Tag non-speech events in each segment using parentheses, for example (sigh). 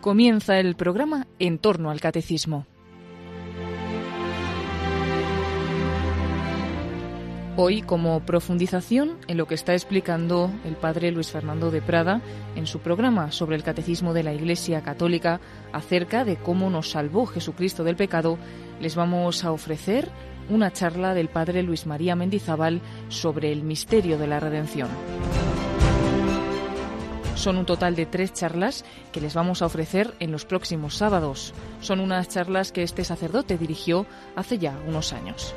Comienza el programa En torno al Catecismo. Hoy como profundización en lo que está explicando el padre Luis Fernando de Prada en su programa sobre el Catecismo de la Iglesia Católica acerca de cómo nos salvó Jesucristo del pecado, les vamos a ofrecer una charla del padre Luis María Mendizábal sobre el misterio de la redención. Son un total de tres charlas que les vamos a ofrecer en los próximos sábados. Son unas charlas que este sacerdote dirigió hace ya unos años.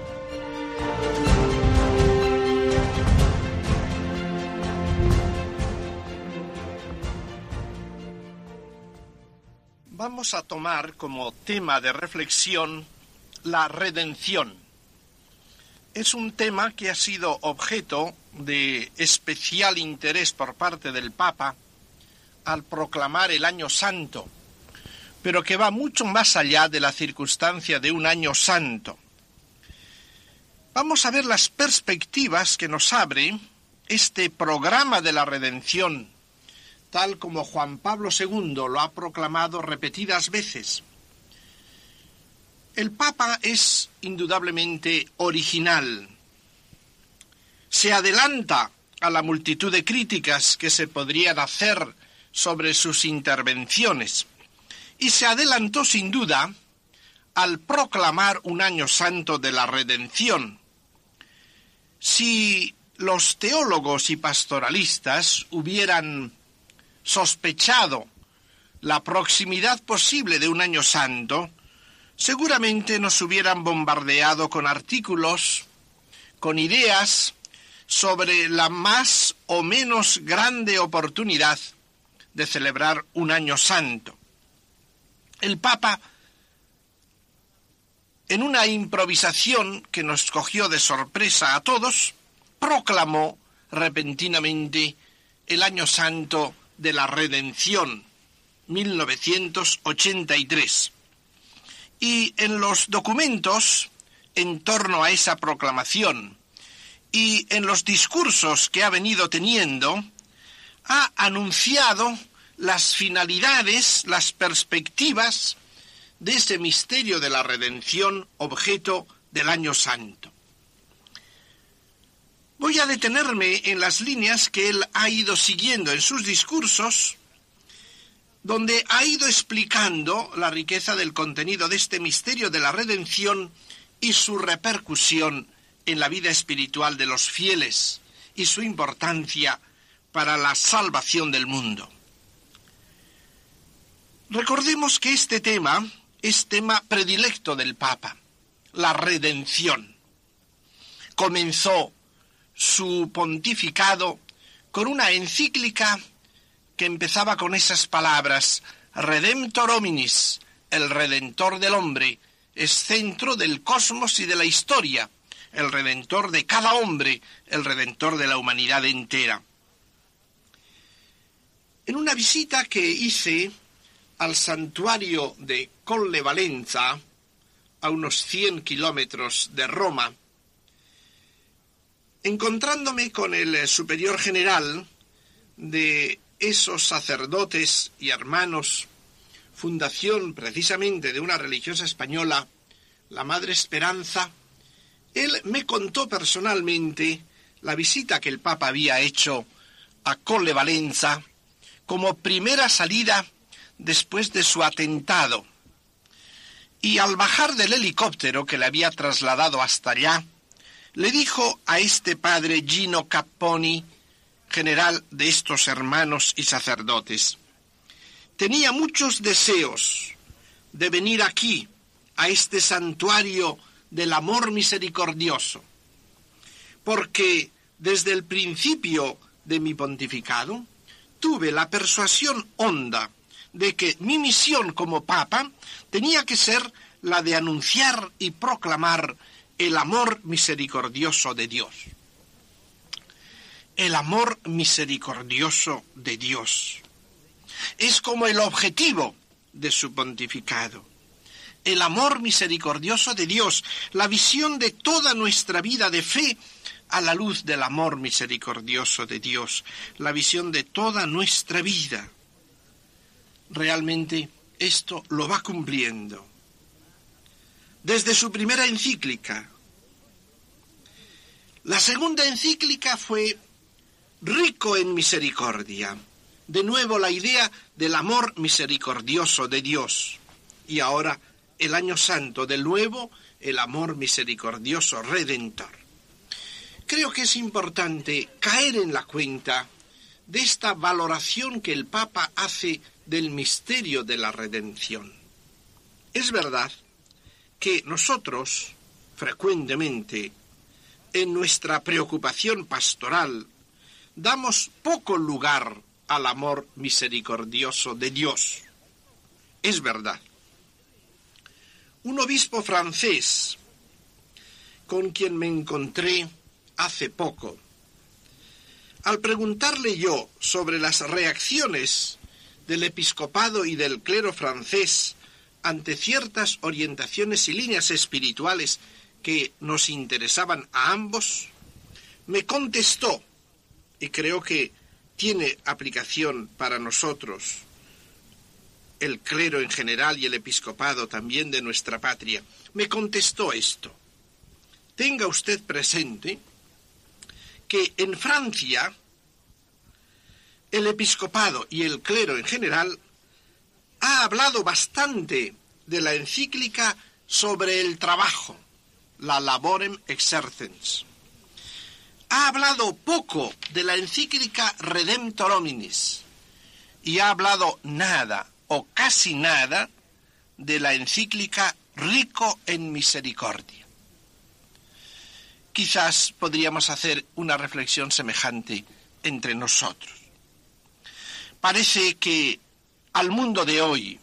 Vamos a tomar como tema de reflexión la redención. Es un tema que ha sido objeto de especial interés por parte del Papa al proclamar el año santo, pero que va mucho más allá de la circunstancia de un año santo. Vamos a ver las perspectivas que nos abre este programa de la redención, tal como Juan Pablo II lo ha proclamado repetidas veces. El Papa es indudablemente original. Se adelanta a la multitud de críticas que se podrían hacer sobre sus intervenciones y se adelantó sin duda al proclamar un año santo de la redención. Si los teólogos y pastoralistas hubieran sospechado la proximidad posible de un año santo, seguramente nos hubieran bombardeado con artículos, con ideas sobre la más o menos grande oportunidad de celebrar un año santo. El Papa, en una improvisación que nos cogió de sorpresa a todos, proclamó repentinamente el año santo de la redención, 1983. Y en los documentos en torno a esa proclamación y en los discursos que ha venido teniendo, ha anunciado las finalidades, las perspectivas de ese misterio de la redención objeto del año santo. Voy a detenerme en las líneas que él ha ido siguiendo en sus discursos, donde ha ido explicando la riqueza del contenido de este misterio de la redención y su repercusión en la vida espiritual de los fieles y su importancia para la salvación del mundo. Recordemos que este tema es tema predilecto del Papa, la redención. Comenzó su pontificado con una encíclica que empezaba con esas palabras, Redemptor hominis, el redentor del hombre, es centro del cosmos y de la historia, el redentor de cada hombre, el redentor de la humanidad entera. En una visita que hice al santuario de Colle Valenza, a unos 100 kilómetros de Roma, encontrándome con el superior general de esos sacerdotes y hermanos, fundación precisamente de una religiosa española, la Madre Esperanza, él me contó personalmente la visita que el Papa había hecho a Colle Valenza como primera salida después de su atentado. Y al bajar del helicóptero que le había trasladado hasta allá, le dijo a este padre Gino Capponi, general de estos hermanos y sacerdotes, tenía muchos deseos de venir aquí, a este santuario del amor misericordioso, porque desde el principio de mi pontificado tuve la persuasión honda de que mi misión como papa tenía que ser la de anunciar y proclamar el amor misericordioso de Dios. El amor misericordioso de Dios es como el objetivo de su pontificado. El amor misericordioso de Dios, la visión de toda nuestra vida de fe a la luz del amor misericordioso de Dios, la visión de toda nuestra vida. realmente esto lo va cumpliendo. Desde su primera encíclica. La segunda encíclica fue rico en misericordia. De nuevo la idea del amor misericordioso de Dios. Y ahora el año santo, de nuevo el amor misericordioso redentor. Creo que es importante caer en la cuenta de esta valoración que el Papa hace del misterio de la redención. Es verdad que nosotros, frecuentemente, en nuestra preocupación pastoral, damos poco lugar al amor misericordioso de Dios. Es verdad. Un obispo francés con quien me encontré hace poco, al preguntarle yo sobre las reacciones del episcopado y del clero francés ante ciertas orientaciones y líneas espirituales que nos interesaban a ambos, me contestó, y creo que tiene aplicación para nosotros, el clero en general y el episcopado también de nuestra patria, me contestó esto. Tenga usted presente que en Francia el episcopado y el clero en general ha hablado bastante de la encíclica sobre el trabajo, la laborem exercens. Ha hablado poco de la encíclica Redemptor Hominis y ha hablado nada o casi nada de la encíclica Rico en Misericordia. Quizás podríamos hacer una reflexión semejante entre nosotros. Parece que al mundo de hoy,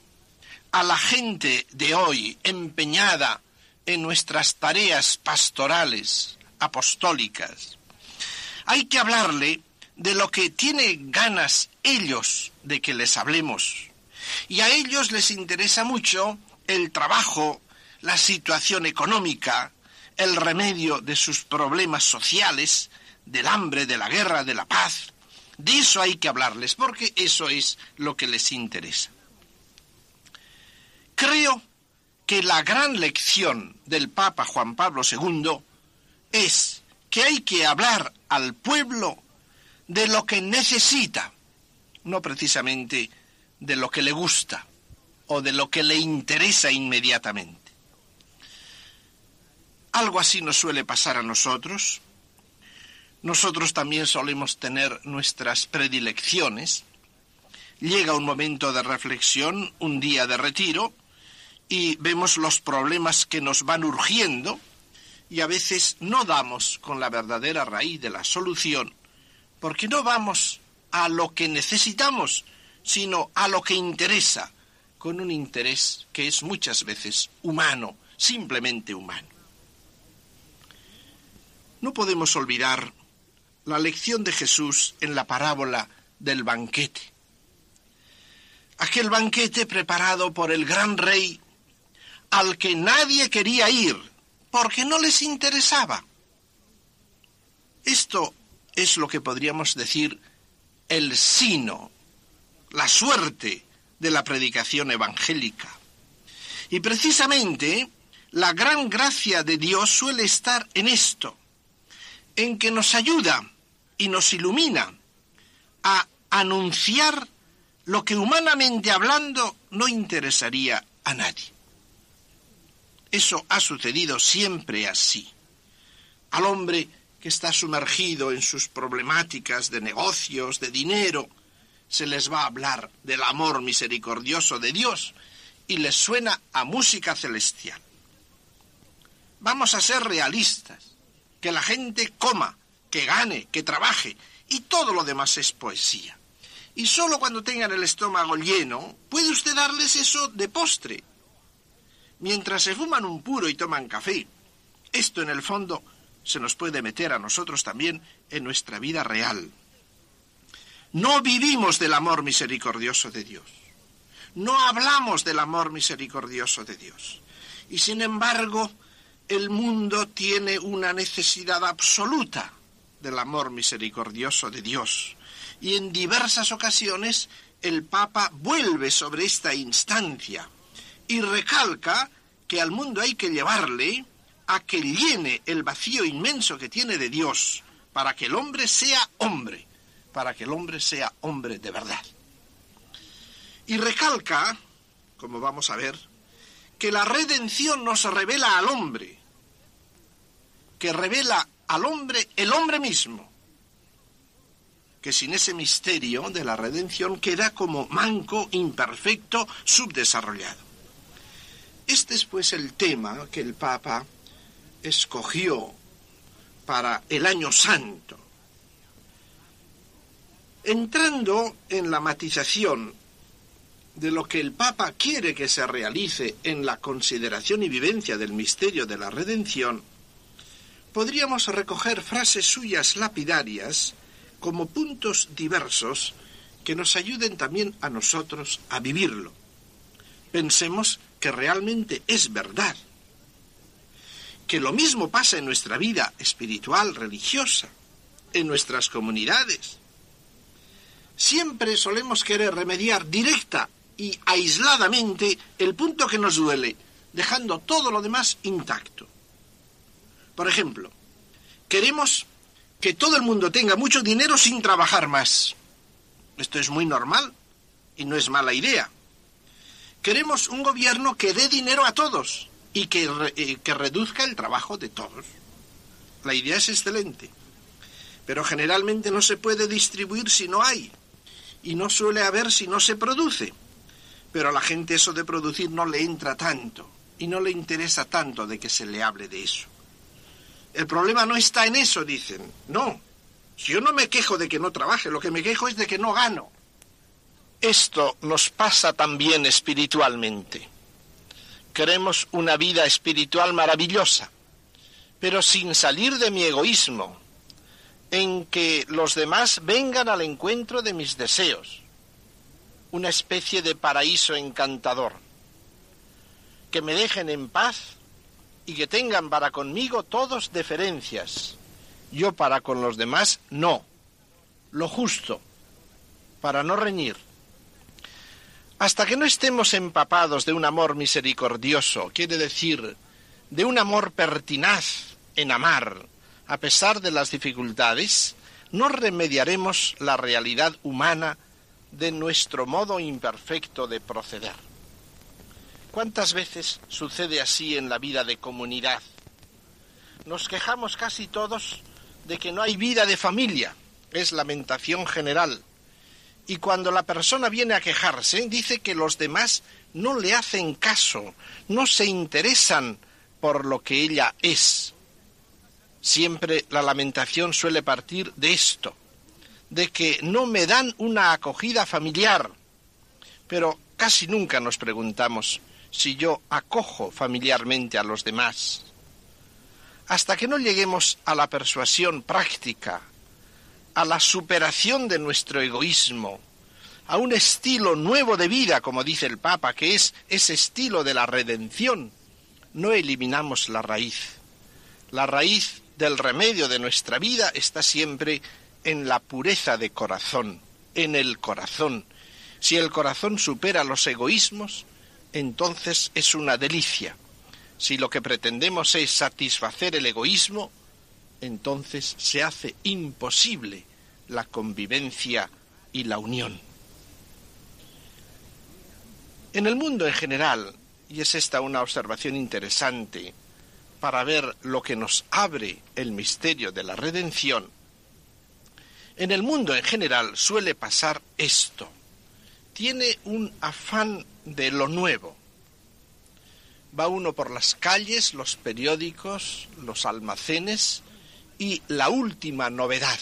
a la gente de hoy empeñada en nuestras tareas pastorales, apostólicas, hay que hablarle de lo que tienen ganas ellos de que les hablemos. Y a ellos les interesa mucho el trabajo, la situación económica, el remedio de sus problemas sociales, del hambre, de la guerra, de la paz. De eso hay que hablarles, porque eso es lo que les interesa. Creo que la gran lección del Papa Juan Pablo II es que hay que hablar al pueblo de lo que necesita, no precisamente de lo que le gusta o de lo que le interesa inmediatamente. Algo así nos suele pasar a nosotros. Nosotros también solemos tener nuestras predilecciones. Llega un momento de reflexión, un día de retiro, y vemos los problemas que nos van urgiendo y a veces no damos con la verdadera raíz de la solución, porque no vamos a lo que necesitamos, sino a lo que interesa, con un interés que es muchas veces humano, simplemente humano. No podemos olvidar la lección de Jesús en la parábola del banquete. Aquel banquete preparado por el gran rey al que nadie quería ir porque no les interesaba. Esto es lo que podríamos decir el sino, la suerte de la predicación evangélica. Y precisamente la gran gracia de Dios suele estar en esto, en que nos ayuda y nos ilumina a anunciar lo que humanamente hablando no interesaría a nadie. Eso ha sucedido siempre así. Al hombre que está sumergido en sus problemáticas de negocios, de dinero, se les va a hablar del amor misericordioso de Dios y les suena a música celestial. Vamos a ser realistas que la gente coma, que gane, que trabaje, y todo lo demás es poesía. Y solo cuando tengan el estómago lleno, puede usted darles eso de postre. Mientras se fuman un puro y toman café, esto en el fondo se nos puede meter a nosotros también en nuestra vida real. No vivimos del amor misericordioso de Dios. No hablamos del amor misericordioso de Dios. Y sin embargo, el mundo tiene una necesidad absoluta del amor misericordioso de Dios. Y en diversas ocasiones el Papa vuelve sobre esta instancia y recalca que al mundo hay que llevarle a que llene el vacío inmenso que tiene de Dios, para que el hombre sea hombre, para que el hombre sea hombre de verdad. Y recalca, como vamos a ver, que la redención nos revela al hombre, que revela al hombre el hombre mismo, que sin ese misterio de la redención queda como manco, imperfecto, subdesarrollado. Este es pues el tema que el Papa escogió para el año santo. Entrando en la matización de lo que el Papa quiere que se realice en la consideración y vivencia del misterio de la redención, podríamos recoger frases suyas lapidarias como puntos diversos que nos ayuden también a nosotros a vivirlo. Pensemos que realmente es verdad, que lo mismo pasa en nuestra vida espiritual, religiosa, en nuestras comunidades. Siempre solemos querer remediar directa y aisladamente el punto que nos duele, dejando todo lo demás intacto. Por ejemplo, queremos que todo el mundo tenga mucho dinero sin trabajar más. Esto es muy normal y no es mala idea. Queremos un gobierno que dé dinero a todos y que, que reduzca el trabajo de todos. La idea es excelente, pero generalmente no se puede distribuir si no hay y no suele haber si no se produce. Pero a la gente eso de producir no le entra tanto y no le interesa tanto de que se le hable de eso. El problema no está en eso, dicen. No. Yo no me quejo de que no trabaje, lo que me quejo es de que no gano. Esto nos pasa también espiritualmente. Queremos una vida espiritual maravillosa, pero sin salir de mi egoísmo, en que los demás vengan al encuentro de mis deseos, una especie de paraíso encantador, que me dejen en paz y que tengan para conmigo todos deferencias, yo para con los demás no, lo justo, para no reñir. Hasta que no estemos empapados de un amor misericordioso, quiere decir, de un amor pertinaz en amar, a pesar de las dificultades, no remediaremos la realidad humana de nuestro modo imperfecto de proceder. ¿Cuántas veces sucede así en la vida de comunidad? Nos quejamos casi todos de que no hay vida de familia, es lamentación general. Y cuando la persona viene a quejarse, dice que los demás no le hacen caso, no se interesan por lo que ella es. Siempre la lamentación suele partir de esto, de que no me dan una acogida familiar. Pero casi nunca nos preguntamos si yo acojo familiarmente a los demás. Hasta que no lleguemos a la persuasión práctica, a la superación de nuestro egoísmo, a un estilo nuevo de vida, como dice el Papa, que es ese estilo de la redención, no eliminamos la raíz. La raíz del remedio de nuestra vida está siempre en la pureza de corazón, en el corazón. Si el corazón supera los egoísmos, entonces es una delicia. Si lo que pretendemos es satisfacer el egoísmo, entonces se hace imposible la convivencia y la unión. En el mundo en general, y es esta una observación interesante para ver lo que nos abre el misterio de la redención, en el mundo en general suele pasar esto. Tiene un afán de lo nuevo. Va uno por las calles, los periódicos, los almacenes y la última novedad.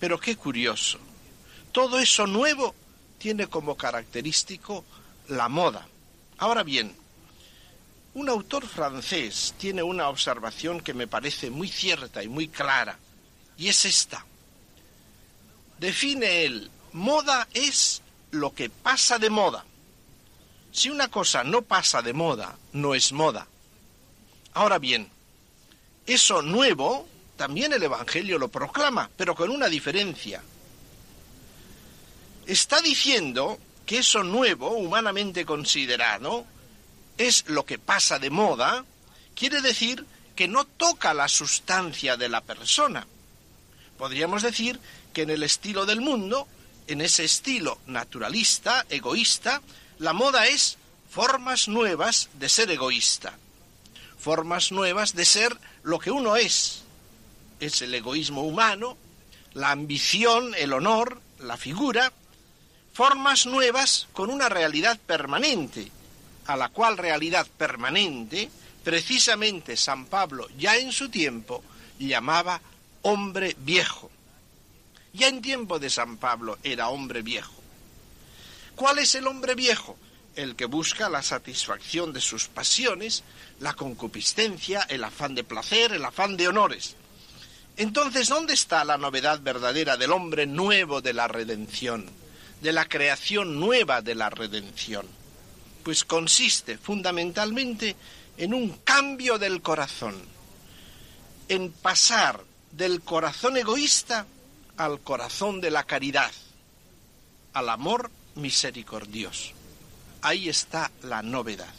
Pero qué curioso. Todo eso nuevo tiene como característico la moda. Ahora bien, un autor francés tiene una observación que me parece muy cierta y muy clara, y es esta. Define él, moda es lo que pasa de moda. Si una cosa no pasa de moda, no es moda. Ahora bien, eso nuevo también el Evangelio lo proclama, pero con una diferencia. está diciendo que eso nuevo, humanamente considerado, es lo que pasa de moda, quiere decir que no toca la sustancia de la persona. Podríamos decir que en el estilo del mundo, en ese estilo naturalista, egoísta, la moda es formas nuevas de ser egoísta, formas nuevas de ser lo que uno es. Es el egoísmo humano, la ambición, el honor, la figura, formas nuevas con una realidad permanente, a la cual realidad permanente precisamente San Pablo ya en su tiempo llamaba hombre viejo. Ya en tiempo de San Pablo era hombre viejo. ¿Cuál es el hombre viejo? El que busca la satisfacción de sus pasiones, la concupiscencia, el afán de placer, el afán de honores. Entonces, ¿dónde está la novedad verdadera del hombre nuevo de la redención, de la creación nueva de la redención? Pues consiste fundamentalmente en un cambio del corazón, en pasar del corazón egoísta al corazón de la caridad, al amor misericordioso. Ahí está la novedad,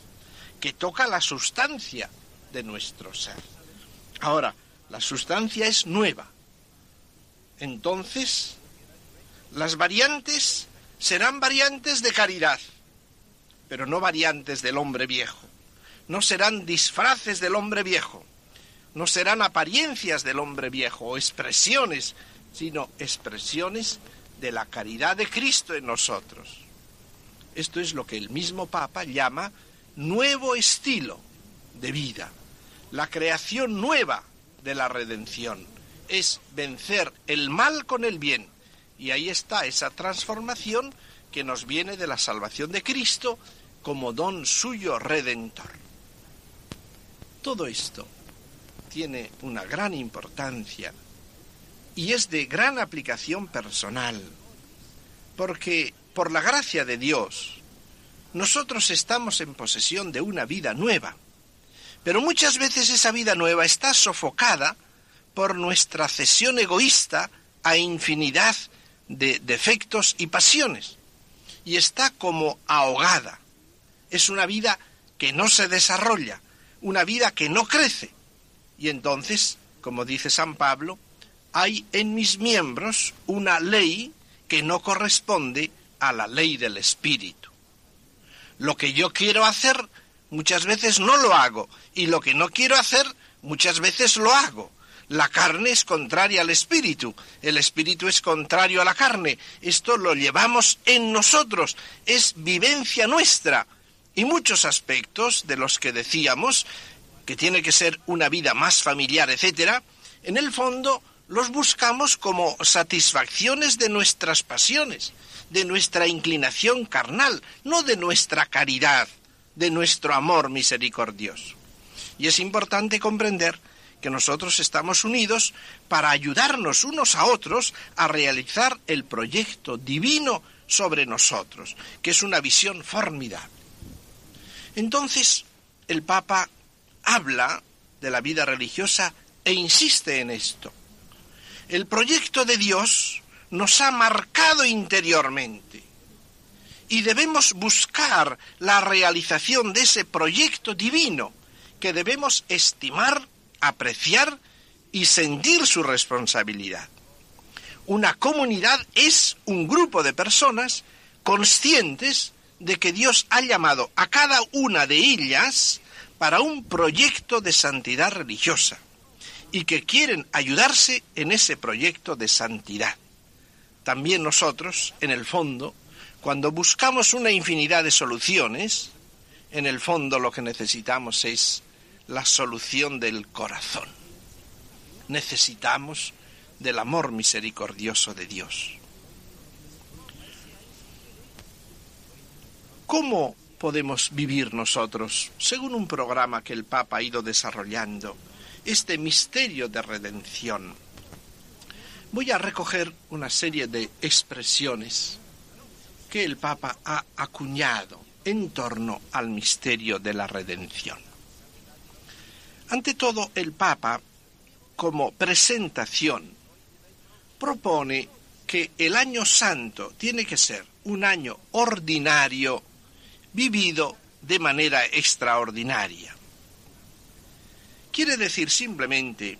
que toca la sustancia de nuestro ser. Ahora, la sustancia es nueva. Entonces, las variantes serán variantes de caridad, pero no variantes del hombre viejo no serán disfraces del hombre viejo, no serán apariencias del hombre viejo o expresiones, sino expresiones de la caridad de Cristo en nosotros. Esto es lo que el mismo Papa llama nuevo estilo de vida, la creación nueva de la redención. Es vencer el mal con el bien. Y ahí está esa transformación que nos viene de la salvación de Cristo como don suyo redentor. Todo esto tiene una gran importancia y es de gran aplicación personal, porque por la gracia de Dios, nosotros estamos en posesión de una vida nueva, pero muchas veces esa vida nueva está sofocada por nuestra cesión egoísta a infinidad de defectos y pasiones, y está como ahogada. Es una vida que no se desarrolla, una vida que no crece. Y entonces, como dice San Pablo, hay en mis miembros una ley que no corresponde a la ley del Espíritu. Lo que yo quiero hacer muchas veces no lo hago y lo que no quiero hacer muchas veces lo hago. La carne es contraria al espíritu, el espíritu es contrario a la carne. Esto lo llevamos en nosotros, es vivencia nuestra y muchos aspectos de los que decíamos que tiene que ser una vida más familiar, etcétera, en el fondo los buscamos como satisfacciones de nuestras pasiones, de nuestra inclinación carnal, no de nuestra caridad, de nuestro amor misericordioso. Y es importante comprender que nosotros estamos unidos para ayudarnos unos a otros a realizar el proyecto divino sobre nosotros, que es una visión formidable. Entonces, el Papa habla de la vida religiosa e insiste en esto. El proyecto de Dios nos ha marcado interiormente y debemos buscar la realización de ese proyecto divino que debemos estimar, apreciar y sentir su responsabilidad. Una comunidad es un grupo de personas conscientes de que Dios ha llamado a cada una de ellas para un proyecto de santidad religiosa y que quieren ayudarse en ese proyecto de santidad. También nosotros, en el fondo, cuando buscamos una infinidad de soluciones, en el fondo lo que necesitamos es la solución del corazón. Necesitamos del amor misericordioso de Dios. ¿Cómo podemos vivir nosotros, según un programa que el Papa ha ido desarrollando, este misterio de redención? Voy a recoger una serie de expresiones que el Papa ha acuñado en torno al misterio de la redención. Ante todo, el Papa, como presentación, propone que el año santo tiene que ser un año ordinario vivido de manera extraordinaria. Quiere decir simplemente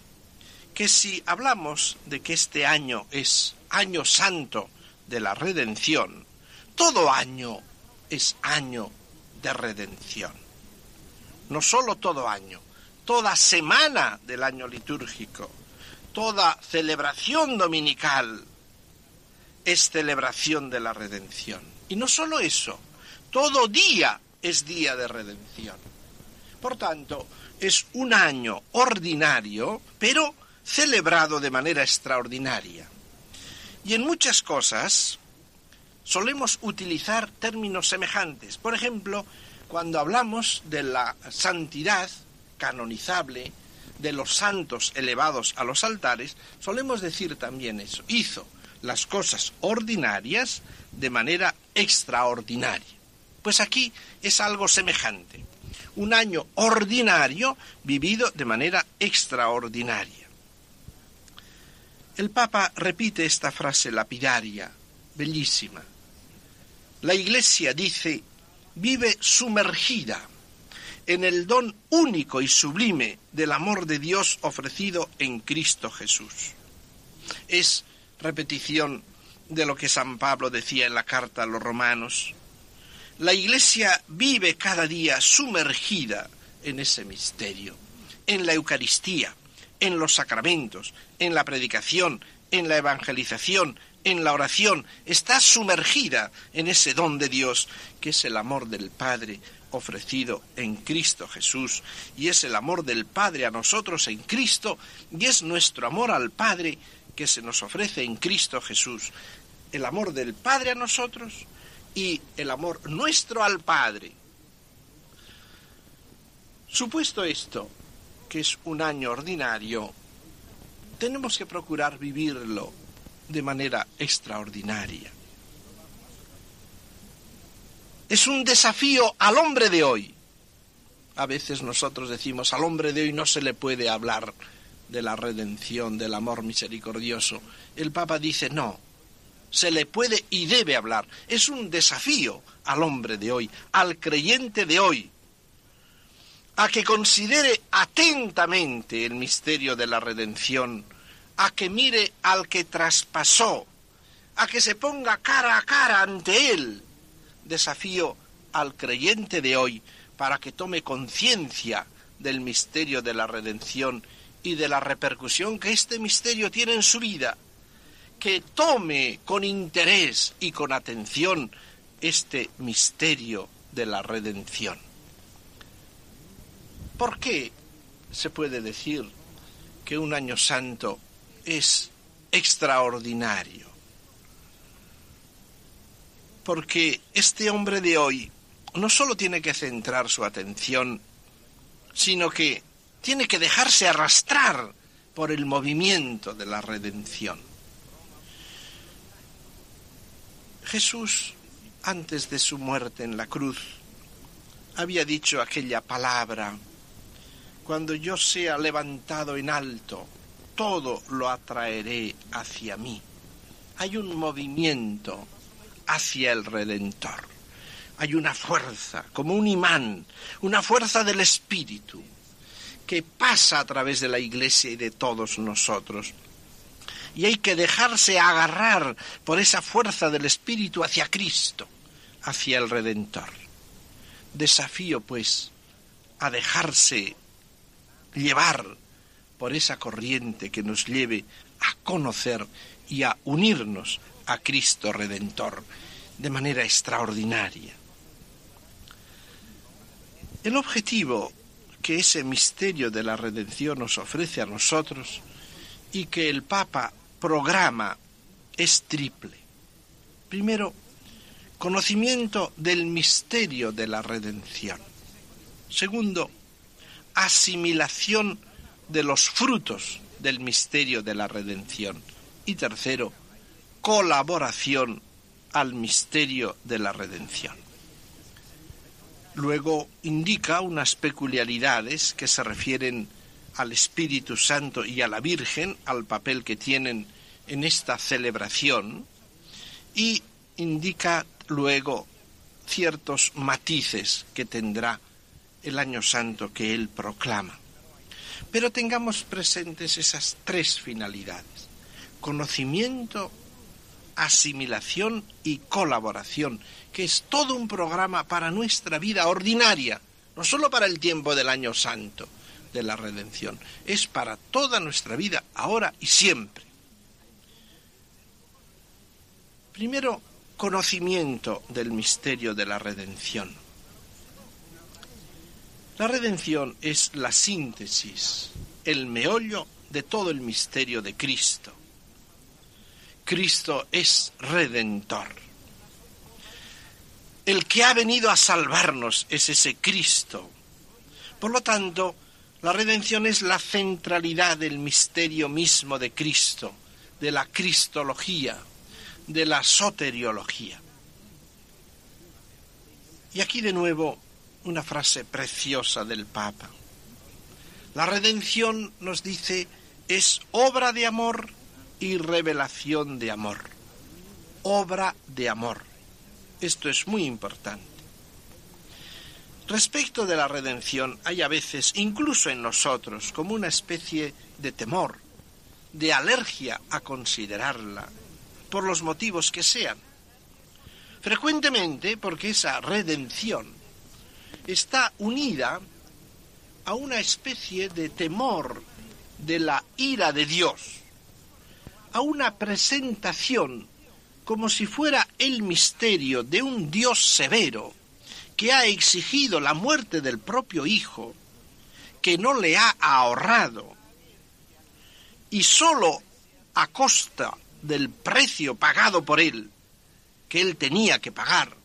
que si hablamos de que este año es año santo de la redención, todo año es año de redención. No solo todo año, toda semana del año litúrgico, toda celebración dominical es celebración de la redención. Y no solo eso, todo día es día de redención. Por tanto, es un año ordinario, pero celebrado de manera extraordinaria. Y en muchas cosas solemos utilizar términos semejantes. Por ejemplo, cuando hablamos de la santidad canonizable, de los santos elevados a los altares, solemos decir también eso. Hizo las cosas ordinarias de manera extraordinaria. Pues aquí es algo semejante. Un año ordinario vivido de manera extraordinaria. El Papa repite esta frase lapidaria, bellísima. La Iglesia dice, vive sumergida en el don único y sublime del amor de Dios ofrecido en Cristo Jesús. Es repetición de lo que San Pablo decía en la carta a los romanos. La Iglesia vive cada día sumergida en ese misterio, en la Eucaristía, en los sacramentos, en la predicación, en la evangelización, en la oración, está sumergida en ese don de Dios que es el amor del Padre ofrecido en Cristo Jesús y es el amor del Padre a nosotros en Cristo y es nuestro amor al Padre que se nos ofrece en Cristo Jesús. El amor del Padre a nosotros y el amor nuestro al Padre. Supuesto esto, que es un año ordinario, tenemos que procurar vivirlo de manera extraordinaria. Es un desafío al hombre de hoy. A veces nosotros decimos, al hombre de hoy no se le puede hablar de la redención, del amor misericordioso. El Papa dice, no, se le puede y debe hablar. Es un desafío al hombre de hoy, al creyente de hoy, a que considere atentamente el misterio de la redención, a que mire al que traspasó, a que se ponga cara a cara ante él. Desafío al creyente de hoy para que tome conciencia del misterio de la redención y de la repercusión que este misterio tiene en su vida, que tome con interés y con atención este misterio de la redención. ¿Por qué se puede decir que un año santo es extraordinario? Porque este hombre de hoy no solo tiene que centrar su atención, sino que tiene que dejarse arrastrar por el movimiento de la redención. Jesús, antes de su muerte en la cruz, había dicho aquella palabra cuando yo sea levantado en alto, todo lo atraeré hacia mí. Hay un movimiento hacia el Redentor. Hay una fuerza, como un imán, una fuerza del Espíritu, que pasa a través de la Iglesia y de todos nosotros. Y hay que dejarse agarrar por esa fuerza del Espíritu hacia Cristo, hacia el Redentor. Desafío, pues, a dejarse llevar por esa corriente que nos lleve a conocer y a unirnos a Cristo Redentor de manera extraordinaria. El objetivo que ese misterio de la redención nos ofrece a nosotros y que el Papa programa es triple. Primero, conocimiento del misterio de la redención. Segundo, asimilación de los frutos del misterio de la redención. Y tercero, colaboración al misterio de la redención. Luego indica unas peculiaridades que se refieren al Espíritu Santo y a la Virgen, al papel que tienen en esta celebración y indica luego ciertos matices que tendrá el año santo que él proclama. Pero tengamos presentes esas tres finalidades. Conocimiento, asimilación y colaboración, que es todo un programa para nuestra vida ordinaria, no solo para el tiempo del año santo de la redención, es para toda nuestra vida, ahora y siempre. Primero, conocimiento del misterio de la redención. La redención es la síntesis, el meollo de todo el misterio de Cristo. Cristo es redentor. El que ha venido a salvarnos es ese Cristo. Por lo tanto, la redención es la centralidad del misterio mismo de Cristo, de la cristología de la soteriología. Y aquí de nuevo una frase preciosa del Papa. La redención, nos dice, es obra de amor y revelación de amor. Obra de amor. Esto es muy importante. Respecto de la redención, hay a veces, incluso en nosotros, como una especie de temor, de alergia a considerarla por los motivos que sean. Frecuentemente porque esa redención está unida a una especie de temor de la ira de Dios, a una presentación como si fuera el misterio de un Dios severo que ha exigido la muerte del propio Hijo, que no le ha ahorrado, y sólo a costa del precio pagado por él, que él tenía que pagar,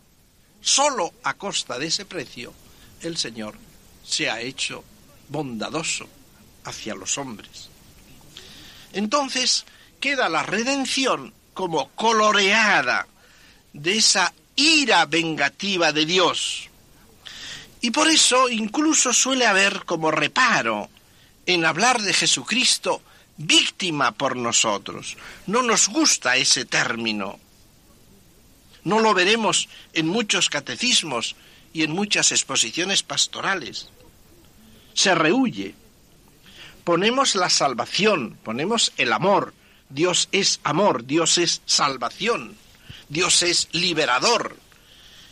solo a costa de ese precio, el Señor se ha hecho bondadoso hacia los hombres. Entonces queda la redención como coloreada de esa ira vengativa de Dios. Y por eso incluso suele haber como reparo en hablar de Jesucristo víctima por nosotros. No nos gusta ese término. No lo veremos en muchos catecismos y en muchas exposiciones pastorales. Se rehuye. Ponemos la salvación, ponemos el amor. Dios es amor, Dios es salvación, Dios es liberador.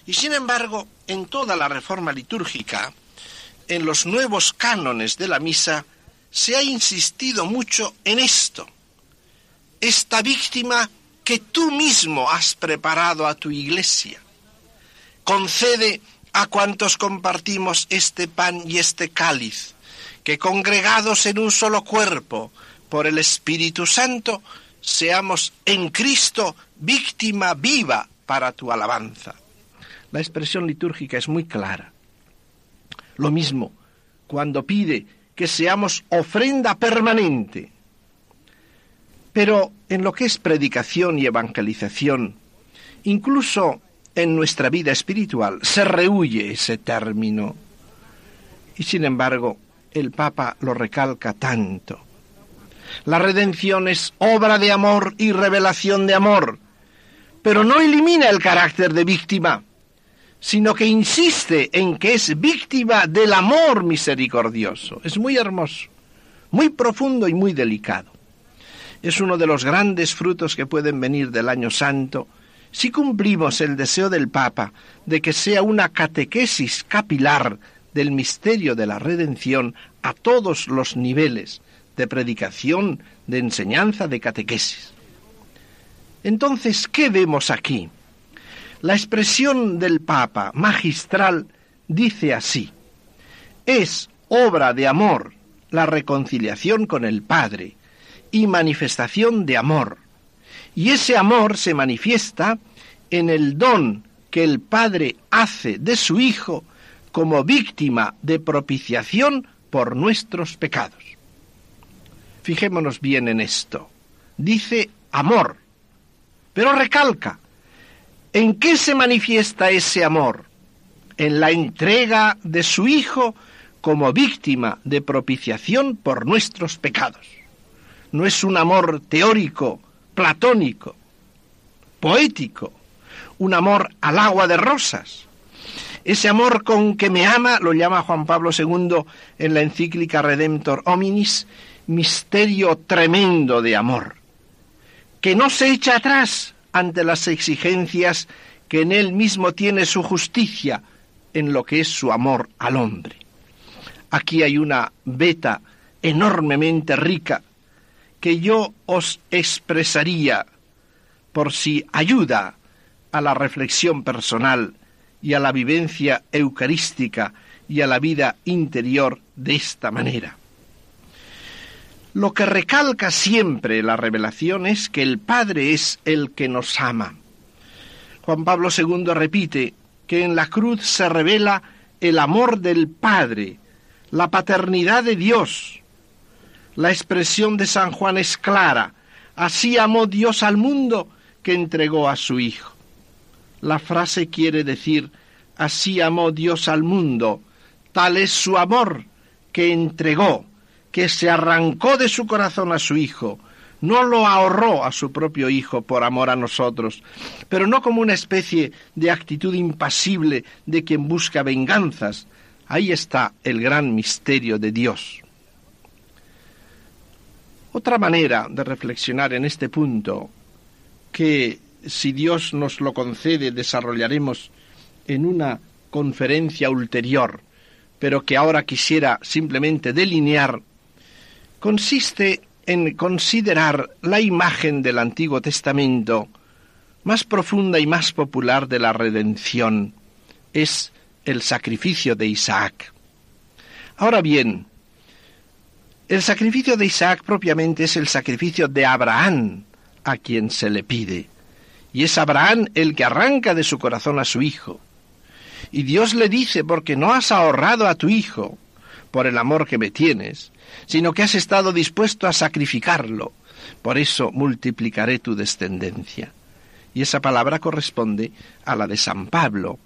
Y sin embargo, en toda la reforma litúrgica, en los nuevos cánones de la misa, se ha insistido mucho en esto. Esta víctima que tú mismo has preparado a tu iglesia. Concede a cuantos compartimos este pan y este cáliz, que congregados en un solo cuerpo por el Espíritu Santo, seamos en Cristo víctima viva para tu alabanza. La expresión litúrgica es muy clara. Lo mismo cuando pide que seamos ofrenda permanente. Pero en lo que es predicación y evangelización, incluso en nuestra vida espiritual, se rehuye ese término. Y sin embargo, el Papa lo recalca tanto. La redención es obra de amor y revelación de amor, pero no elimina el carácter de víctima sino que insiste en que es víctima del amor misericordioso. Es muy hermoso, muy profundo y muy delicado. Es uno de los grandes frutos que pueden venir del año santo si cumplimos el deseo del Papa de que sea una catequesis capilar del misterio de la redención a todos los niveles de predicación, de enseñanza, de catequesis. Entonces, ¿qué vemos aquí? La expresión del Papa magistral dice así, es obra de amor la reconciliación con el Padre y manifestación de amor. Y ese amor se manifiesta en el don que el Padre hace de su Hijo como víctima de propiciación por nuestros pecados. Fijémonos bien en esto. Dice amor, pero recalca, ¿En qué se manifiesta ese amor? En la entrega de su Hijo como víctima de propiciación por nuestros pecados. No es un amor teórico, platónico, poético, un amor al agua de rosas. Ese amor con que me ama, lo llama Juan Pablo II en la encíclica Redemptor Hominis, misterio tremendo de amor, que no se echa atrás ante las exigencias que en él mismo tiene su justicia en lo que es su amor al hombre. Aquí hay una beta enormemente rica que yo os expresaría por si ayuda a la reflexión personal y a la vivencia eucarística y a la vida interior de esta manera. Lo que recalca siempre la revelación es que el Padre es el que nos ama. Juan Pablo II repite que en la cruz se revela el amor del Padre, la paternidad de Dios. La expresión de San Juan es clara. Así amó Dios al mundo que entregó a su Hijo. La frase quiere decir, así amó Dios al mundo, tal es su amor que entregó, que se arrancó de su corazón a su Hijo, no lo ahorró a su propio Hijo por amor a nosotros, pero no como una especie de actitud impasible de quien busca venganzas. Ahí está el gran misterio de Dios. Otra manera de reflexionar en este punto, que si Dios nos lo concede, desarrollaremos en una conferencia ulterior, pero que ahora quisiera simplemente delinear, consiste en considerar la imagen del Antiguo Testamento más profunda y más popular de la redención. Es el sacrificio de Isaac. Ahora bien, el sacrificio de Isaac propiamente es el sacrificio de Abraham a quien se le pide. Y es Abraham el que arranca de su corazón a su hijo. Y Dios le dice, porque no has ahorrado a tu hijo por el amor que me tienes, sino que has estado dispuesto a sacrificarlo. Por eso multiplicaré tu descendencia. Y esa palabra corresponde a la de San Pablo,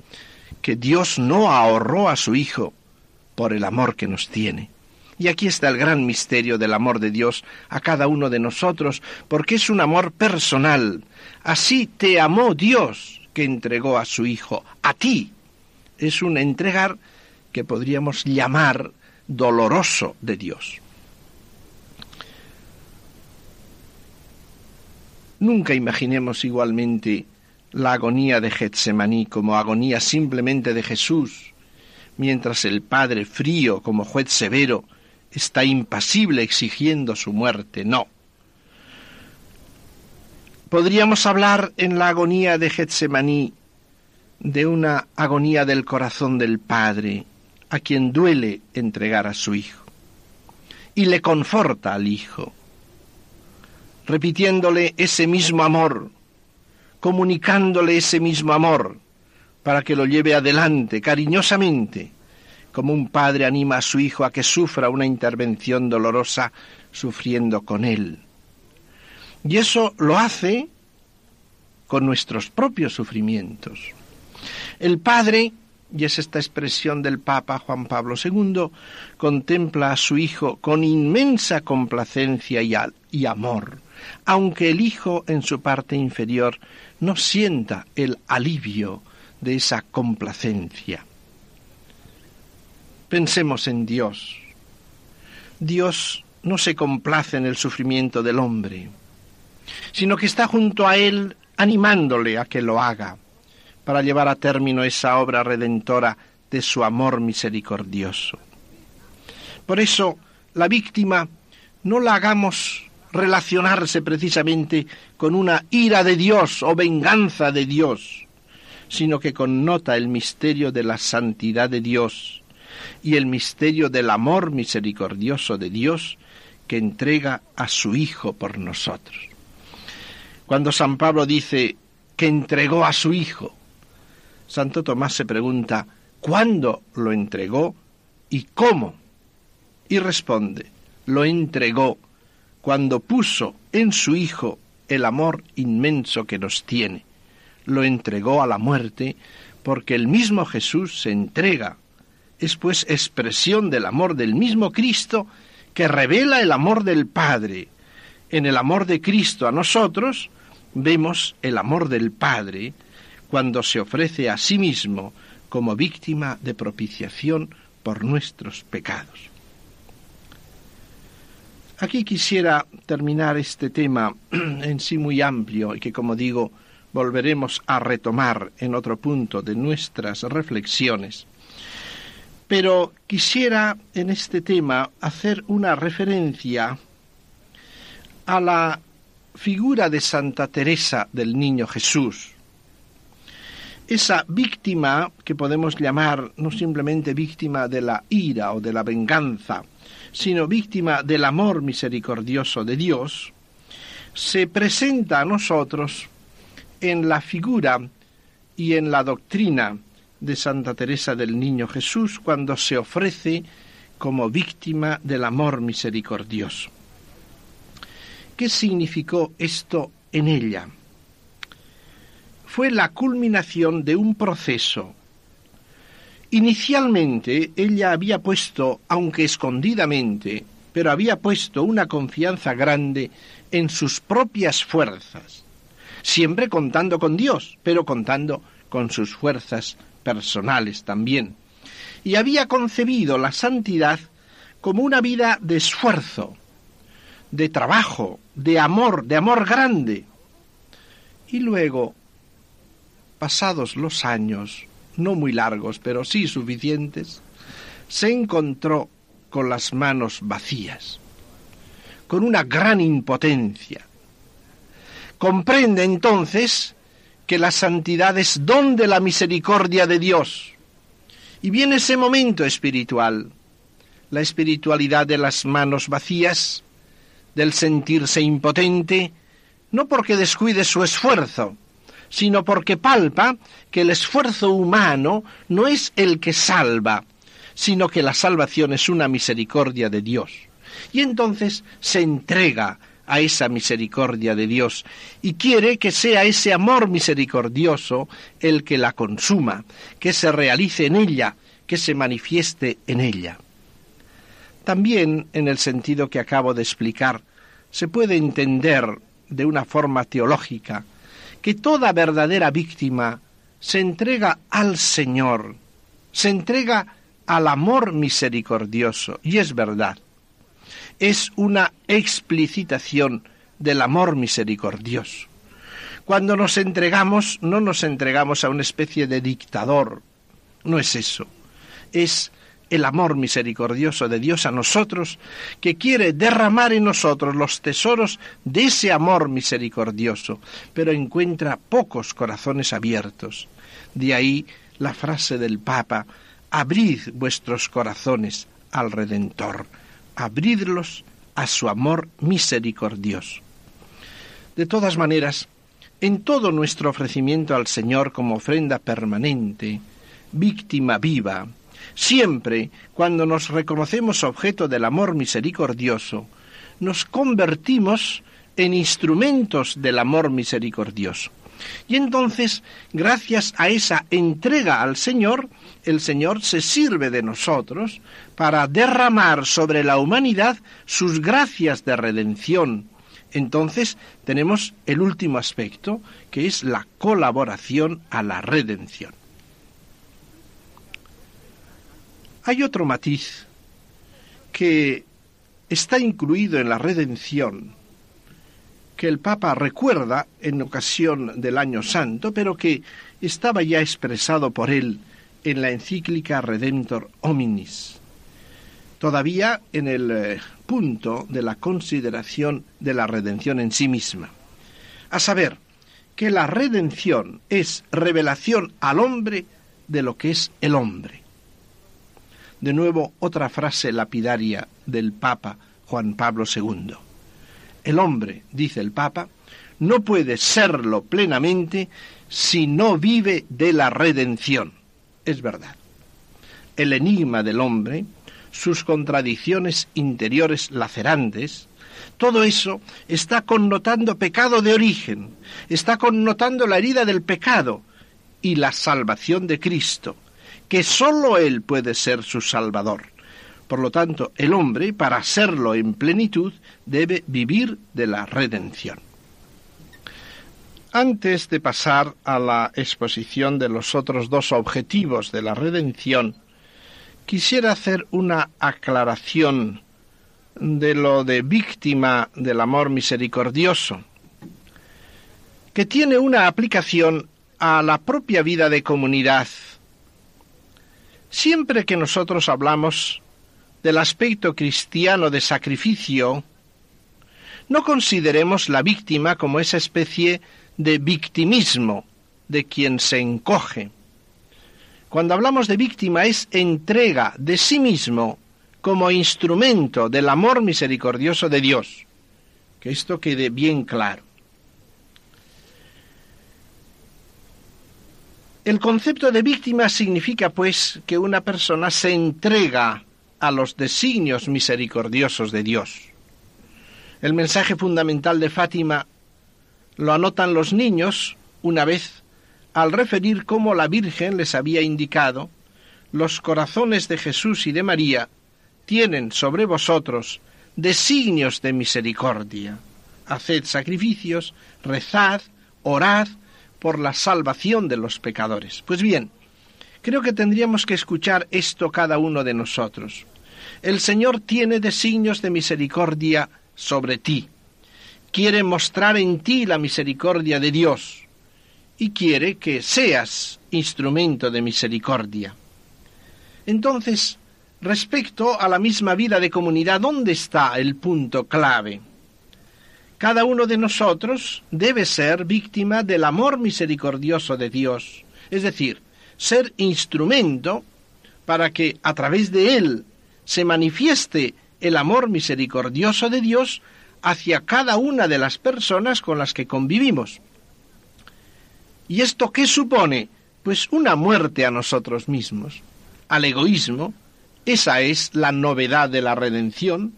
que Dios no ahorró a su Hijo por el amor que nos tiene. Y aquí está el gran misterio del amor de Dios a cada uno de nosotros, porque es un amor personal. Así te amó Dios que entregó a su Hijo, a ti. Es un entregar que podríamos llamar doloroso de Dios. Nunca imaginemos igualmente la agonía de Getsemaní como agonía simplemente de Jesús, mientras el Padre frío como juez severo está impasible exigiendo su muerte. No. Podríamos hablar en la agonía de Getsemaní de una agonía del corazón del Padre, a quien duele entregar a su Hijo, y le conforta al Hijo, repitiéndole ese mismo amor, comunicándole ese mismo amor, para que lo lleve adelante cariñosamente, como un padre anima a su hijo a que sufra una intervención dolorosa sufriendo con él. Y eso lo hace con nuestros propios sufrimientos. El Padre, y es esta expresión del Papa Juan Pablo II, contempla a su Hijo con inmensa complacencia y, y amor, aunque el Hijo en su parte inferior no sienta el alivio de esa complacencia. Pensemos en Dios. Dios no se complace en el sufrimiento del hombre, sino que está junto a él animándole a que lo haga para llevar a término esa obra redentora de su amor misericordioso. Por eso, la víctima no la hagamos relacionarse precisamente con una ira de Dios o venganza de Dios, sino que connota el misterio de la santidad de Dios y el misterio del amor misericordioso de Dios que entrega a su Hijo por nosotros. Cuando San Pablo dice que entregó a su Hijo, Santo Tomás se pregunta, ¿cuándo lo entregó y cómo? Y responde, lo entregó cuando puso en su Hijo el amor inmenso que nos tiene. Lo entregó a la muerte porque el mismo Jesús se entrega. Es pues expresión del amor del mismo Cristo que revela el amor del Padre. En el amor de Cristo a nosotros vemos el amor del Padre cuando se ofrece a sí mismo como víctima de propiciación por nuestros pecados. Aquí quisiera terminar este tema (clears throat) en sí muy amplio y que, como digo, volveremos a retomar en otro punto de nuestras reflexiones. Pero quisiera en este tema hacer una referencia a la figura de Santa Teresa del Niño Jesús. Esa víctima que podemos llamar no simplemente víctima de la ira o de la venganza, sino víctima del amor misericordioso de Dios, se presenta a nosotros en la figura y en la doctrina de Santa Teresa del Niño Jesús cuando se ofrece como víctima del amor misericordioso. ¿Qué significó esto en ella? Fue la culminación de un proceso Inicialmente ella había puesto, aunque escondidamente, pero había puesto una confianza grande en sus propias fuerzas, siempre contando con Dios, pero contando con sus fuerzas personales también. Y había concebido la santidad como una vida de esfuerzo, de trabajo, de amor, de amor grande. Y luego, pasados los años, no muy largos, pero sí suficientes, se encontró con las manos vacías, con una gran impotencia. Comprende entonces que la santidad es don de la misericordia de Dios. Y viene ese momento espiritual, la espiritualidad de las manos vacías, del sentirse impotente, no porque descuide su esfuerzo, sino porque palpa que el esfuerzo humano no es el que salva, sino que la salvación es una misericordia de Dios. Y entonces se entrega a esa misericordia de Dios y quiere que sea ese amor misericordioso el que la consuma, que se realice en ella, que se manifieste en ella. También, en el sentido que acabo de explicar, se puede entender de una forma teológica que toda verdadera víctima se entrega al Señor, se entrega al amor misericordioso, y es verdad. Es una explicitación del amor misericordioso. Cuando nos entregamos, no nos entregamos a una especie de dictador, no es eso, es el amor misericordioso de Dios a nosotros, que quiere derramar en nosotros los tesoros de ese amor misericordioso, pero encuentra pocos corazones abiertos. De ahí la frase del Papa, abrid vuestros corazones al Redentor, abridlos a su amor misericordioso. De todas maneras, en todo nuestro ofrecimiento al Señor como ofrenda permanente, víctima viva, Siempre, cuando nos reconocemos objeto del amor misericordioso, nos convertimos en instrumentos del amor misericordioso. Y entonces, gracias a esa entrega al Señor, el Señor se sirve de nosotros para derramar sobre la humanidad sus gracias de redención. Entonces tenemos el último aspecto, que es la colaboración a la redención. Hay otro matiz que está incluido en la redención, que el Papa recuerda en ocasión del Año Santo, pero que estaba ya expresado por él en la encíclica Redemptor Hominis, todavía en el eh, punto de la consideración de la redención en sí misma. A saber, que la redención es revelación al hombre de lo que es el hombre. De nuevo, otra frase lapidaria del Papa Juan Pablo II. El hombre, dice el Papa, no puede serlo plenamente si no vive de la redención. Es verdad. El enigma del hombre, sus contradicciones interiores lacerantes, todo eso está connotando pecado de origen, está connotando la herida del pecado y la salvación de Cristo, que sólo Él puede ser su Salvador. Por lo tanto, el hombre, para serlo en plenitud, debe vivir de la redención. Antes de pasar a la exposición de los otros dos objetivos de la redención, quisiera hacer una aclaración de lo de víctima del amor misericordioso, que tiene una aplicación a la propia vida de comunidad. Siempre que nosotros hablamos del aspecto cristiano de sacrificio, no consideremos la víctima como esa especie de victimismo de quien se encoge. Cuando hablamos de víctima es entrega de sí mismo como instrumento del amor misericordioso de Dios. Que esto quede bien claro. El concepto de víctima significa, pues, que una persona se entrega a los designios misericordiosos de Dios. El mensaje fundamental de Fátima lo anotan los niños una vez al referir cómo la Virgen les había indicado los corazones de Jesús y de María tienen sobre vosotros designios de misericordia. Haced sacrificios, rezad, orad por la salvación de los pecadores. Pues bien, creo que tendríamos que escuchar esto cada uno de nosotros. El Señor tiene designios de misericordia sobre ti. Quiere mostrar en ti la misericordia de Dios y quiere que seas instrumento de misericordia. Entonces, Respecto a la misma vida de comunidad, ¿dónde está el punto clave? Cada uno de nosotros debe ser víctima del amor misericordioso de Dios, es decir, ser instrumento para que a través de él se manifieste el amor misericordioso de Dios hacia cada una de las personas con las que convivimos. ¿Y esto qué supone? Pues una muerte a nosotros mismos, al egoísmo, esa es la novedad de la redención.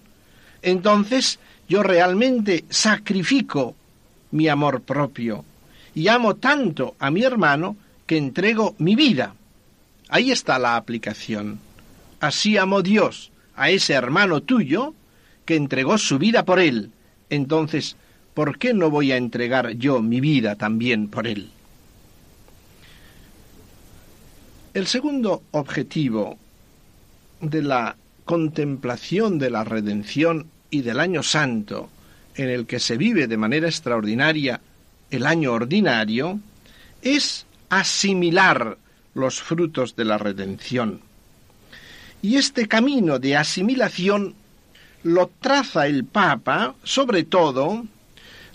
Entonces yo realmente sacrifico mi amor propio y amo tanto a mi hermano que entrego mi vida. Ahí está la aplicación. Así amó Dios a ese hermano tuyo que entregó su vida por él. Entonces, ¿por qué no voy a entregar yo mi vida también por él? El segundo objetivo de la contemplación de la redención y del año santo, en el que se vive de manera extraordinaria el año ordinario, es asimilar los frutos de la redención. Y este camino de asimilación lo traza el Papa, sobre todo,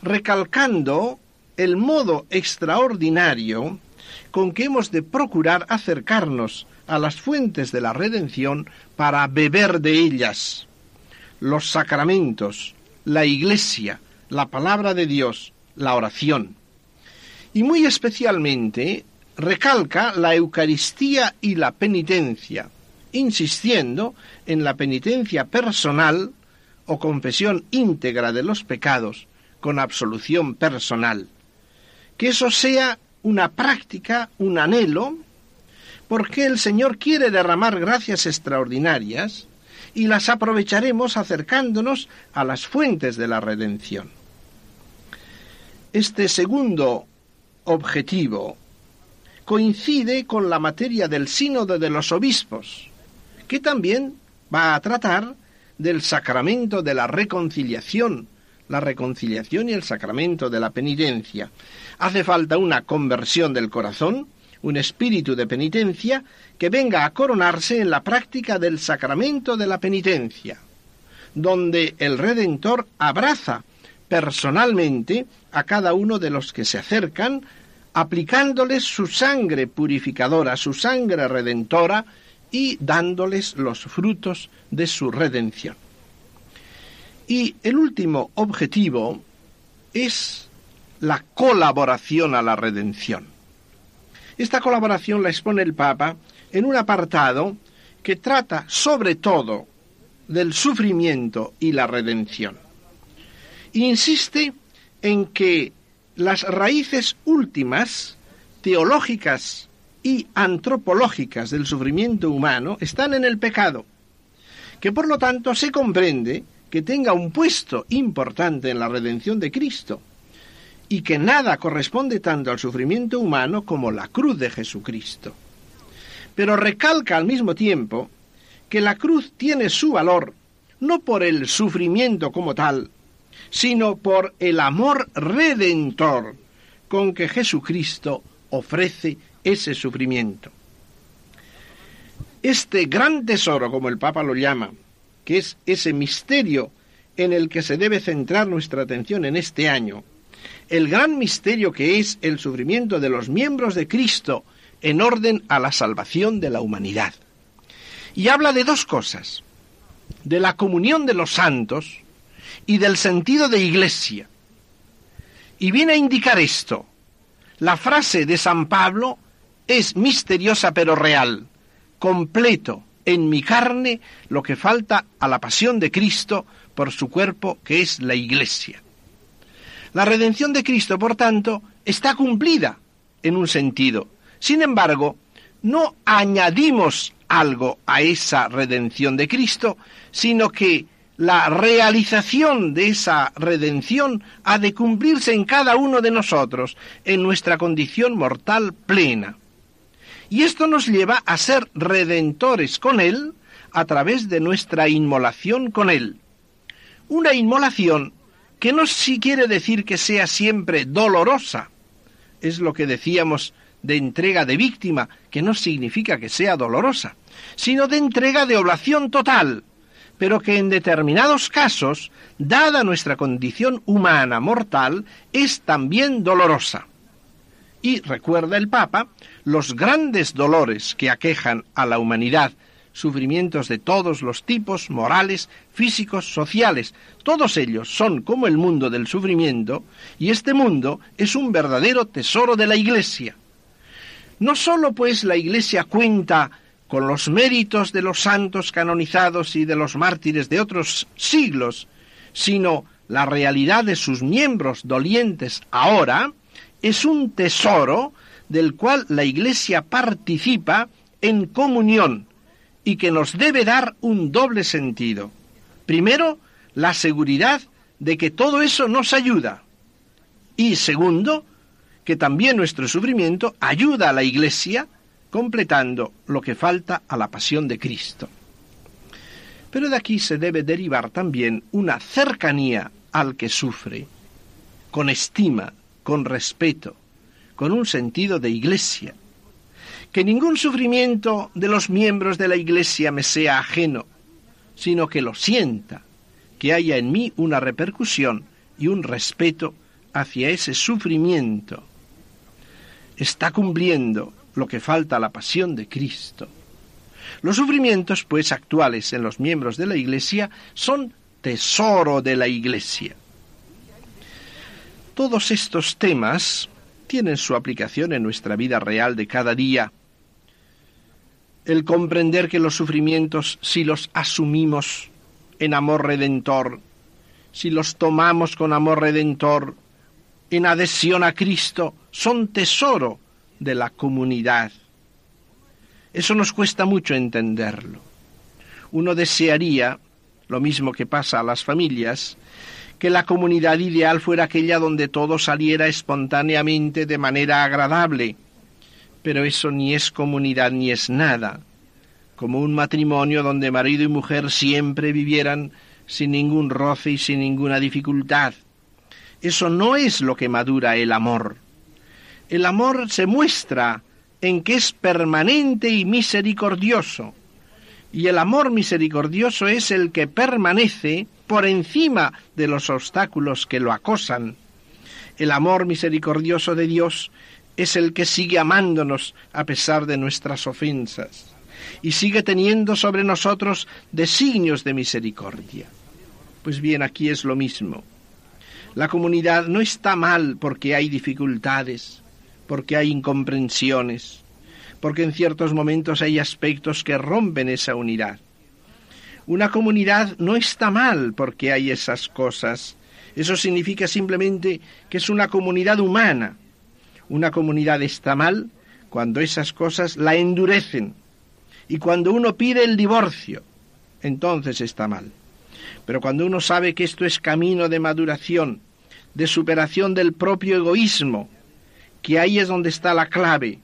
recalcando el modo extraordinario con que hemos de procurar acercarnos a las fuentes de la redención para beber de ellas. Los sacramentos, la iglesia, la palabra de Dios, la oración. Y muy especialmente recalca la Eucaristía y la penitencia, insistiendo en la penitencia personal o confesión íntegra de los pecados con absolución personal. Que eso sea una práctica, un anhelo, porque el Señor quiere derramar gracias extraordinarias y las aprovecharemos acercándonos a las fuentes de la redención. Este segundo objetivo coincide con la materia del sínodo de los obispos, que también va a tratar del sacramento de la reconciliación, la reconciliación y el sacramento de la penitencia. Hace falta una conversión del corazón, un espíritu de penitencia que venga a coronarse en la práctica del sacramento de la penitencia, donde el Redentor abraza personalmente a cada uno de los que se acercan, aplicándoles su sangre purificadora, su sangre redentora, y dándoles los frutos de su redención. Y el último objetivo es la colaboración a la redención. Esta colaboración la expone el Papa en un apartado que trata sobre todo del sufrimiento y la redención. Insiste en que las raíces últimas, teológicas y antropológicas del sufrimiento humano están en el pecado, que por lo tanto se comprende que tenga un puesto importante en la redención de Cristo y que nada corresponde tanto al sufrimiento humano como la cruz de Jesucristo. Pero recalca al mismo tiempo que la cruz tiene su valor no por el sufrimiento como tal, sino por el amor redentor con que Jesucristo ofrece ese sufrimiento. Este gran tesoro, como el Papa lo llama, que es ese misterio en el que se debe centrar nuestra atención en este año, el gran misterio que es el sufrimiento de los miembros de Cristo en orden a la salvación de la humanidad. Y habla de dos cosas, de la comunión de los santos y del sentido de iglesia. Y viene a indicar esto. La frase de San Pablo es misteriosa pero real. Completo en mi carne lo que falta a la pasión de Cristo por su cuerpo que es la iglesia. La redención de Cristo, por tanto, está cumplida en un sentido. Sin embargo, no añadimos algo a esa redención de Cristo, sino que la realización de esa redención ha de cumplirse en cada uno de nosotros, en nuestra condición mortal plena. Y esto nos lleva a ser redentores con Él a través de nuestra inmolación con Él. Una inmolación que no si quiere decir que sea siempre dolorosa. Es lo que decíamos de entrega de víctima, que no significa que sea dolorosa, sino de entrega de oblación total, pero que en determinados casos, dada nuestra condición humana mortal, es también dolorosa. Y recuerda el Papa los grandes dolores que aquejan a la humanidad, sufrimientos de todos los tipos, morales, físicos, sociales, todos ellos son como el mundo del sufrimiento, y este mundo es un verdadero tesoro de la Iglesia. No sólo pues la Iglesia cuenta con los méritos de los santos canonizados y de los mártires de otros siglos, sino la realidad de sus miembros dolientes ahora, es un tesoro del cual la Iglesia participa en comunión y que nos debe dar un doble sentido. Primero, la seguridad de que todo eso nos ayuda. Y segundo, que también nuestro sufrimiento ayuda a la Iglesia completando lo que falta a la pasión de Cristo. Pero de aquí se debe derivar también una cercanía al que sufre, con estima, con respeto, con un sentido de iglesia. Que ningún sufrimiento de los miembros de la iglesia me sea ajeno, sino que lo sienta, que haya en mí una repercusión y un respeto hacia ese sufrimiento. Está cumpliendo lo que falta a la pasión de Cristo. Los sufrimientos, pues, actuales en los miembros de la Iglesia son tesoro de la Iglesia. Todos estos temas tienen su aplicación en nuestra vida real de cada día. El comprender que los sufrimientos, si los asumimos en amor redentor, si los tomamos con amor redentor, en adhesión a Cristo, son tesoro de la comunidad. Eso nos cuesta mucho entenderlo. Uno desearía, lo mismo que pasa a las familias, que la comunidad ideal fuera aquella donde todo saliera espontáneamente de manera agradable. Pero eso ni es comunidad ni es nada, como un matrimonio donde marido y mujer siempre vivieran sin ningún roce y sin ninguna dificultad. Eso no es lo que madura el amor. El amor se muestra en que es permanente y misericordioso. Y el amor misericordioso es el que permanece por encima de los obstáculos que lo acosan. El amor misericordioso de Dios es el que sigue amándonos a pesar de nuestras ofensas y sigue teniendo sobre nosotros designios de misericordia. Pues bien, aquí es lo mismo. La comunidad no está mal porque hay dificultades, porque hay incomprensiones, porque en ciertos momentos hay aspectos que rompen esa unidad. Una comunidad no está mal porque hay esas cosas. Eso significa simplemente que es una comunidad humana. Una comunidad está mal cuando esas cosas la endurecen y cuando uno pide el divorcio entonces está mal. Pero cuando uno sabe que esto es camino de maduración, de superación del propio egoísmo, que ahí es donde está la clave,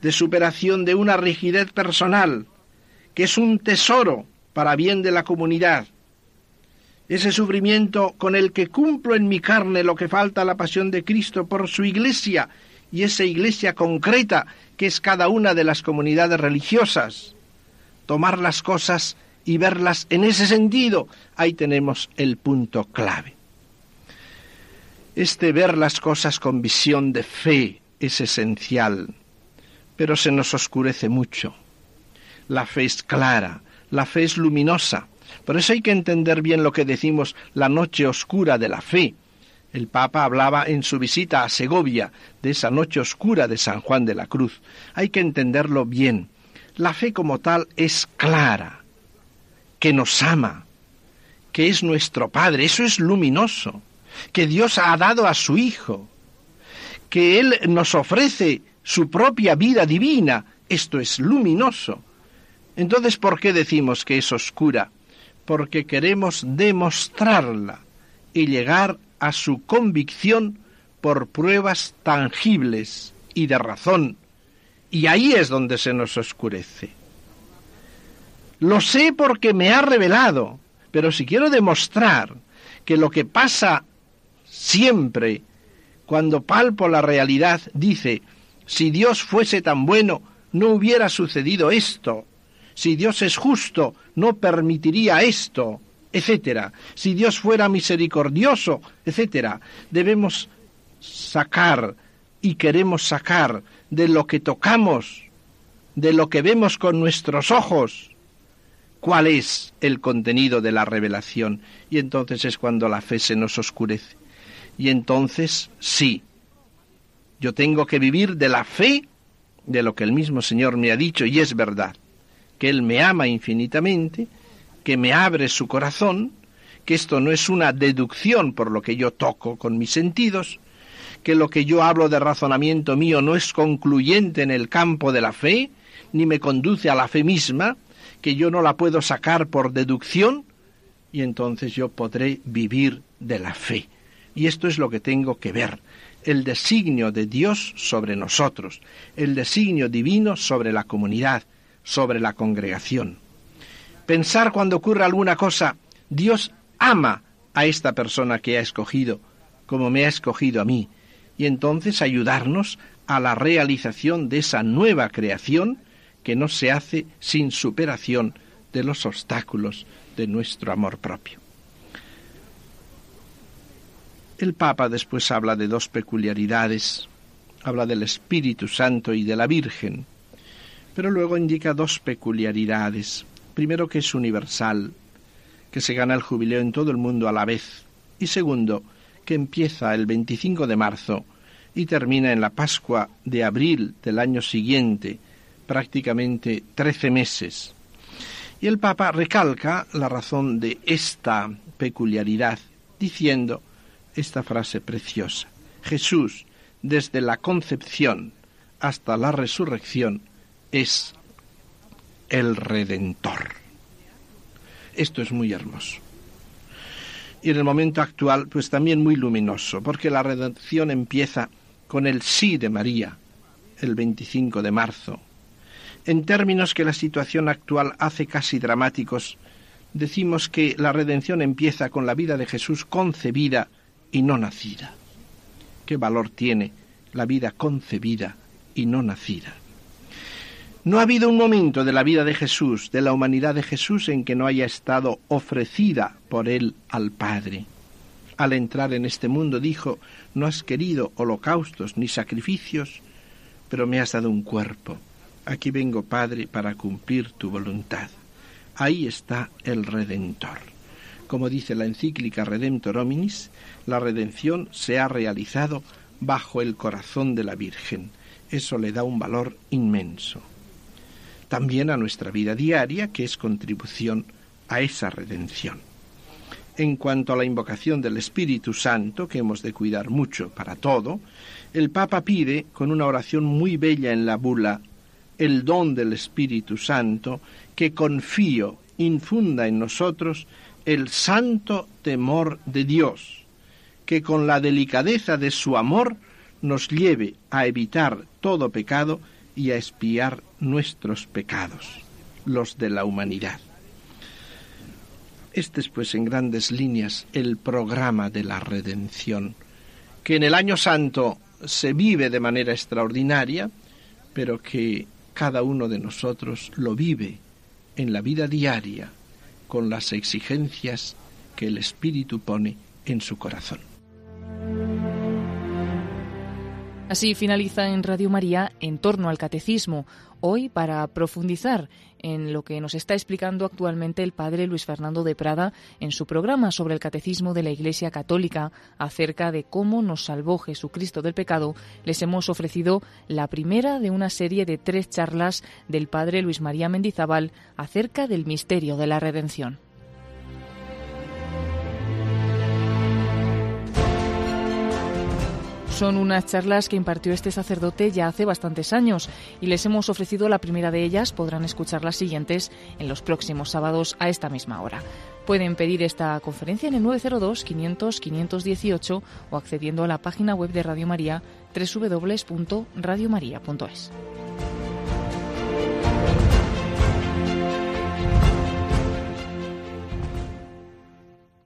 de superación de una rigidez personal, que es un tesoro para bien de la comunidad. Ese sufrimiento con el que cumplo en mi carne lo que falta a la pasión de Cristo por su iglesia y esa iglesia concreta que es cada una de las comunidades religiosas. Tomar las cosas y verlas en ese sentido, ahí tenemos el punto clave. Este ver las cosas con visión de fe es esencial, pero se nos oscurece mucho. La fe es clara, la fe es luminosa. Por eso hay que entender bien lo que decimos la noche oscura de la fe. El Papa hablaba en su visita a Segovia de esa noche oscura de San Juan de la Cruz. Hay que entenderlo bien. La fe como tal es clara, que nos ama, que es nuestro Padre. Eso es luminoso que Dios ha dado a su Hijo, que Él nos ofrece su propia vida divina. Esto es luminoso. Entonces, ¿por qué decimos que es oscura? Porque queremos demostrarla y llegar a su convicción por pruebas tangibles y de razón. Y ahí es donde se nos oscurece. Lo sé porque me ha revelado, pero si quiero demostrar que lo que pasa siempre, cuando palpo la realidad, dice, si Dios fuese tan bueno, no hubiera sucedido esto. Si Dios es justo, no permitiría esto, etcétera. Si Dios fuera misericordioso, etcétera. Debemos sacar y queremos sacar de lo que tocamos, de lo que vemos con nuestros ojos, cuál es el contenido de la revelación. Y entonces es cuando la fe se nos oscurece. Y entonces, sí, yo tengo que vivir de la fe de lo que el mismo Señor me ha dicho, y es verdad, que Él me ama infinitamente, que me abre su corazón, que esto no es una deducción por lo que yo toco con mis sentidos, que lo que yo hablo de razonamiento mío no es concluyente en el campo de la fe, ni me conduce a la fe misma, que yo no la puedo sacar por deducción, y entonces yo podré vivir de la fe. Y esto es lo que tengo que ver, el designio de Dios sobre nosotros, el designio divino sobre la comunidad, sobre la congregación. Pensar cuando ocurre alguna cosa, Dios ama a esta persona que ha escogido, como me ha escogido a mí, y entonces ayudarnos a la realización de esa nueva creación que no se hace sin superación de los obstáculos de nuestro amor propio. El Papa después habla de dos peculiaridades, habla del Espíritu Santo y de la Virgen, pero luego indica dos peculiaridades. Primero que es universal, que se gana el jubileo en todo el mundo a la vez, y segundo, que empieza el 25 de marzo y termina en la Pascua de abril del año siguiente, prácticamente trece meses. Y el Papa recalca la razón de esta peculiaridad, diciendo esta frase preciosa. Jesús, desde la concepción hasta la resurrección, es el Redentor. Esto es muy hermoso. Y en el momento actual, pues también muy luminoso, porque la redención empieza con el sí de María, el 25 de marzo. En términos que la situación actual hace casi dramáticos, decimos que la redención empieza con la vida de Jesús concebida y no nacida. ¿Qué valor tiene la vida concebida y no nacida? No ha habido un momento de la vida de Jesús, de la humanidad de Jesús, en que no haya estado ofrecida por él al Padre. Al entrar en este mundo dijo, no has querido holocaustos ni sacrificios, pero me has dado un cuerpo. Aquí vengo, Padre, para cumplir tu voluntad. Ahí está el Redentor. Como dice la encíclica Redemptor Hominis, la redención se ha realizado bajo el corazón de la Virgen. Eso le da un valor inmenso. También a nuestra vida diaria, que es contribución a esa redención. En cuanto a la invocación del Espíritu Santo, que hemos de cuidar mucho para todo, el Papa pide, con una oración muy bella en la bula, el don del Espíritu Santo, que confío infunda en nosotros el santo temor de Dios, que con la delicadeza de su amor nos lleve a evitar todo pecado y a espiar nuestros pecados, los de la humanidad. Este es, pues, en grandes líneas, el programa de la redención, que en el año santo se vive de manera extraordinaria, pero que cada uno de nosotros lo vive en la vida diaria con las exigencias que el Espíritu pone en su corazón. Así finaliza en Radio María en torno al catecismo, hoy para profundizar en lo que nos está explicando actualmente el padre Luis Fernando de Prada en su programa sobre el catecismo de la Iglesia Católica acerca de cómo nos salvó Jesucristo del pecado, les hemos ofrecido la primera de una serie de tres charlas del padre Luis María Mendizábal acerca del misterio de la redención. Son unas charlas que impartió este sacerdote ya hace bastantes años y les hemos ofrecido la primera de ellas. Podrán escuchar las siguientes en los próximos sábados a esta misma hora. Pueden pedir esta conferencia en el 902 500 518 o accediendo a la página web de Radio María www.radiomaria.es.